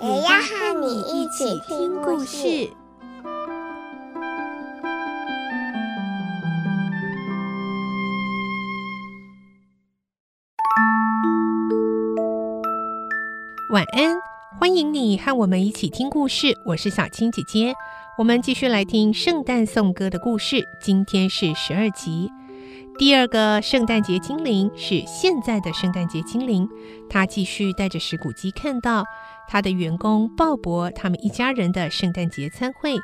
也要和你一起听故事。晚安，欢迎你和我们一起听故事。我是小青姐姐，我们继续来听圣诞颂歌的故事。今天是十二集，第二个圣诞节精灵是现在的圣诞节精灵，他继续带着史古基看到他的员工鲍勃他们一家人的圣诞节餐会。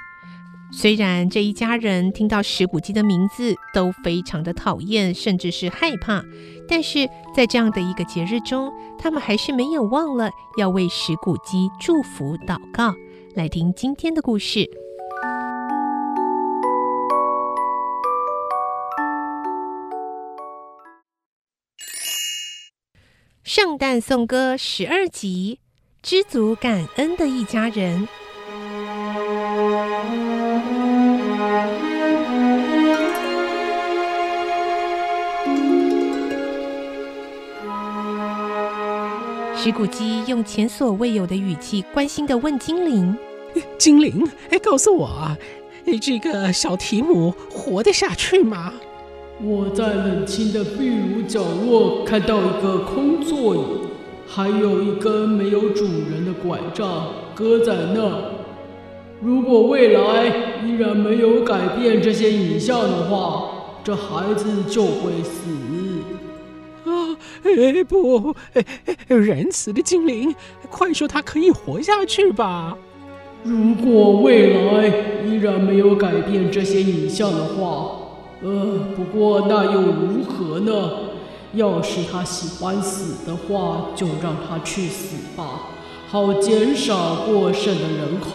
虽然这一家人听到史古鸡的名字都非常的讨厌，甚至是害怕，但是在这样的一个节日中，他们还是没有忘了要为史古鸡祝福祷告。来听今天的故事，《圣诞颂歌》十二集：知足感恩的一家人。石谷基用前所未有的语气关心的问精灵：“ 精灵，哎，告诉我啊，这个小提姆活得下去吗？”我在冷清的壁炉角落看到一个空座椅，还有一根没有主人的拐杖搁在那儿。如果未来依然没有改变这些影像的话，这孩子就会死。啊哎不，哎，仁慈的精灵，快说他可以活下去吧！如果未来依然没有改变这些影像的话，呃，不过那又如何呢？要是他喜欢死的话，就让他去死吧，好减少过剩的人口。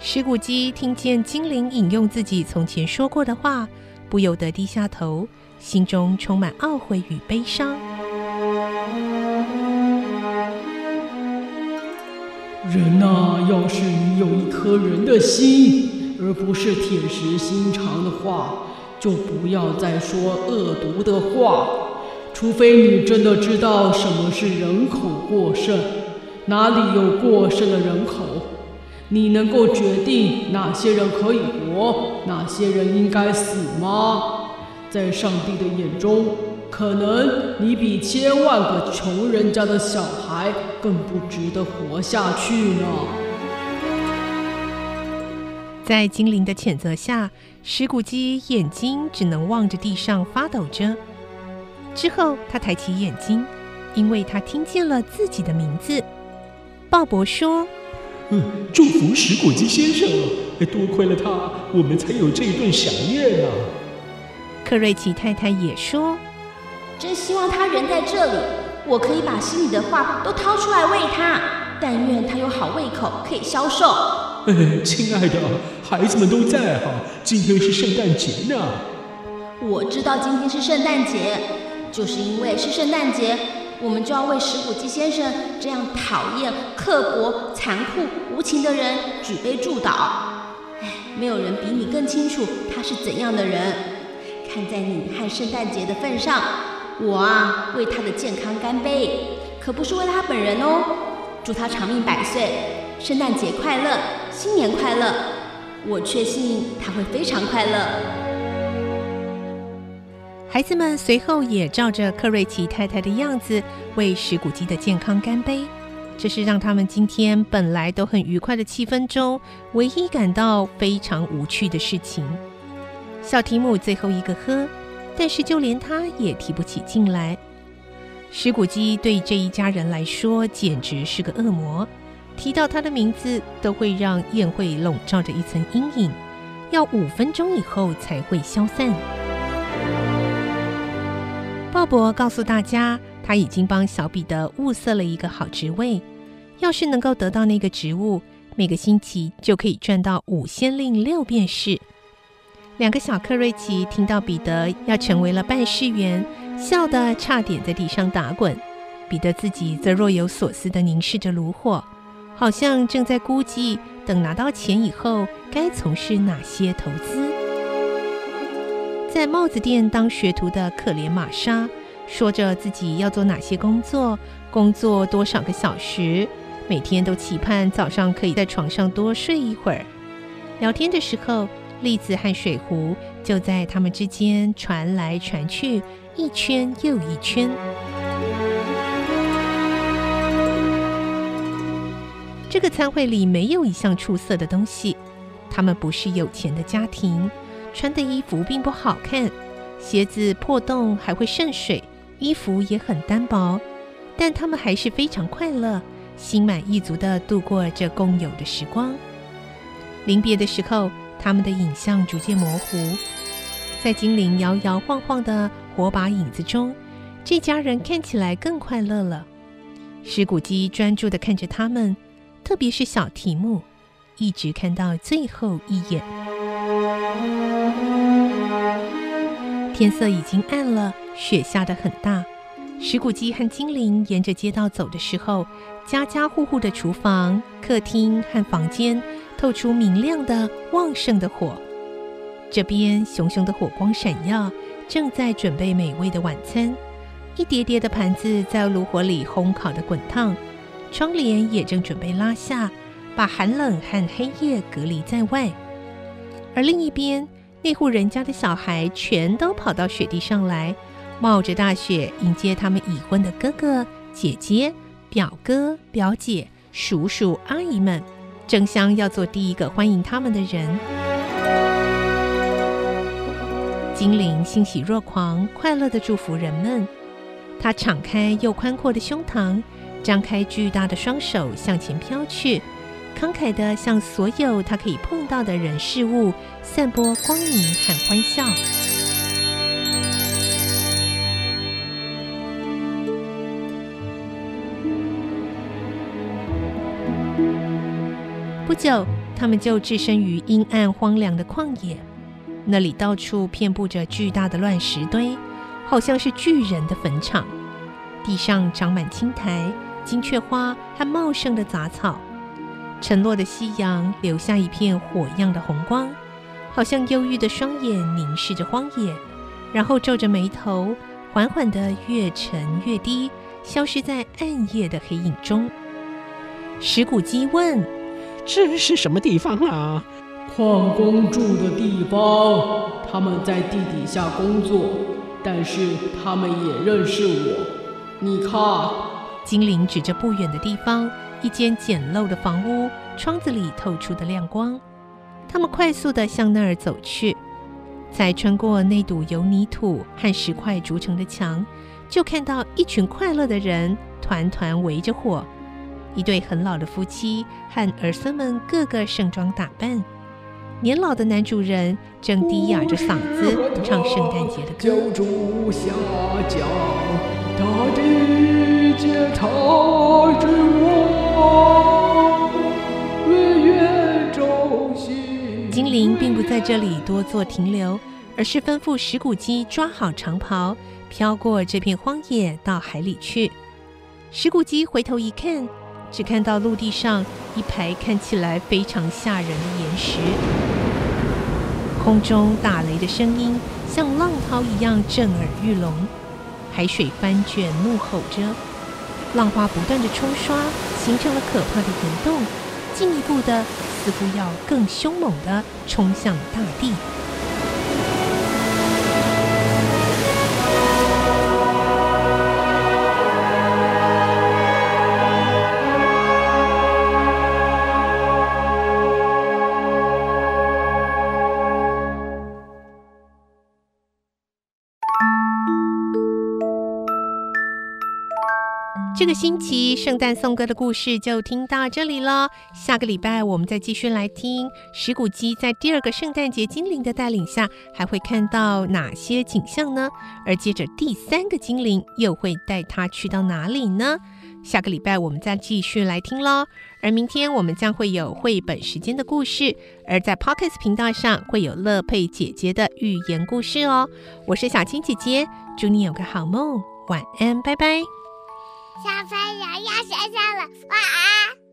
石谷姬听见精灵引用自己从前说过的话，不由得低下头。心中充满懊悔与悲伤。人呐，要是你有一颗人的心，而不是铁石心肠的话，就不要再说恶毒的话。除非你真的知道什么是人口过剩，哪里有过剩的人口，你能够决定哪些人可以活，哪些人应该死吗？在上帝的眼中，可能你比千万个穷人家的小孩更不值得活下去呢。在精灵的谴责下，石骨鸡眼睛只能望着地上发抖着。之后，他抬起眼睛，因为他听见了自己的名字。鲍勃说：“嗯，祝福石果鸡先生，多亏了他，我们才有这一顿饗宴呢。”克瑞奇太太也说：“真希望他人在这里，我可以把心里的话都掏出来喂他。但愿他有好胃口，可以消瘦。”哎，亲爱的，孩子们都在哈，今天是圣诞节呢。我知道今天是圣诞节，就是因为是圣诞节，我们就要为石古基先生这样讨厌、刻薄、残酷、无情的人举杯祝祷。哎，没有人比你更清楚他是怎样的人。看在你和圣诞节的份上，我啊为他的健康干杯，可不是为了他本人哦。祝他长命百岁，圣诞节快乐，新年快乐。我确信他会非常快乐。孩子们随后也照着克瑞奇太太的样子为史古基的健康干杯，这是让他们今天本来都很愉快的气氛中唯一感到非常无趣的事情。小提姆最后一个喝，但是就连他也提不起劲来。史古基对这一家人来说简直是个恶魔，提到他的名字都会让宴会笼罩着一层阴影，要五分钟以后才会消散。鲍勃告诉大家，他已经帮小彼得物色了一个好职位，要是能够得到那个职务，每个星期就可以赚到五先令六便士。两个小克瑞奇听到彼得要成为了办事员，笑得差点在地上打滚。彼得自己则若有所思地凝视着炉火，好像正在估计等拿到钱以后该从事哪些投资。在帽子店当学徒的可怜玛莎，说着自己要做哪些工作，工作多少个小时，每天都期盼早上可以在床上多睡一会儿。聊天的时候，栗子和水壶就在他们之间传来传去，一圈又一圈。这个餐会里没有一项出色的东西。他们不是有钱的家庭，穿的衣服并不好看，鞋子破洞还会渗水，衣服也很单薄。但他们还是非常快乐，心满意足地度过这共有的时光。临别的时候，他们的影像逐渐模糊，在精灵摇摇晃晃的火把影子中，这家人看起来更快乐了。石谷基专注地看着他们。特别是小提姆，一直看到最后一眼。天色已经暗了，雪下得很大。石谷鸡和精灵沿着街道走的时候，家家户户的厨房、客厅和房间透出明亮的、旺盛的火。这边熊熊的火光闪耀，正在准备美味的晚餐。一叠叠的盘子在炉火里烘烤得滚烫。窗帘也正准备拉下，把寒冷和黑夜隔离在外。而另一边，那户人家的小孩全都跑到雪地上来，冒着大雪迎接他们已婚的哥哥、姐姐、表哥、表姐、叔叔、阿姨们，争相要做第一个欢迎他们的人。精灵欣喜若狂，快乐地祝福人们。他敞开又宽阔的胸膛。张开巨大的双手向前飘去，慷慨地向所有他可以碰到的人事物散播光明和欢笑。不久，他们就置身于阴暗荒凉的旷野，那里到处遍布着巨大的乱石堆，好像是巨人的坟场，地上长满青苔。金雀花和茂盛的杂草，沉落的夕阳留下一片火样的红光，好像忧郁的双眼凝视着荒野，然后皱着眉头，缓缓地越沉越低，消失在暗夜的黑影中。石谷基问：“这是什么地方啊？”“矿工住的地方，他们在地底下工作，但是他们也认识我。你看。”精灵指着不远的地方，一间简陋的房屋，窗子里透出的亮光。他们快速地向那儿走去，才穿过那堵由泥土和石块筑成的墙，就看到一群快乐的人团团围着火。一对很老的夫妻和儿孙们个个盛装打扮。年老的男主人正低哑着嗓子唱圣诞节的歌。精灵并不在这里多做停留，而是吩咐石骨鸡抓好长袍，飘过这片荒野到海里去。石骨鸡回头一看，只看到陆地上一排看起来非常吓人的岩石，空中打雷的声音像浪涛一样震耳欲聋。海水翻卷，怒吼着，浪花不断的冲刷，形成了可怕的岩洞，进一步的，似乎要更凶猛的冲向大地。这个星期圣诞颂歌的故事就听到这里了。下个礼拜我们再继续来听石谷鸡在第二个圣诞节精灵的带领下，还会看到哪些景象呢？而接着第三个精灵又会带他去到哪里呢？下个礼拜我们再继续来听喽。而明天我们将会有绘本时间的故事，而在 Podcast 频道上会有乐佩姐姐的寓言故事哦。我是小青姐姐，祝你有个好梦，晚安，拜拜。小朋友要睡觉了晚安。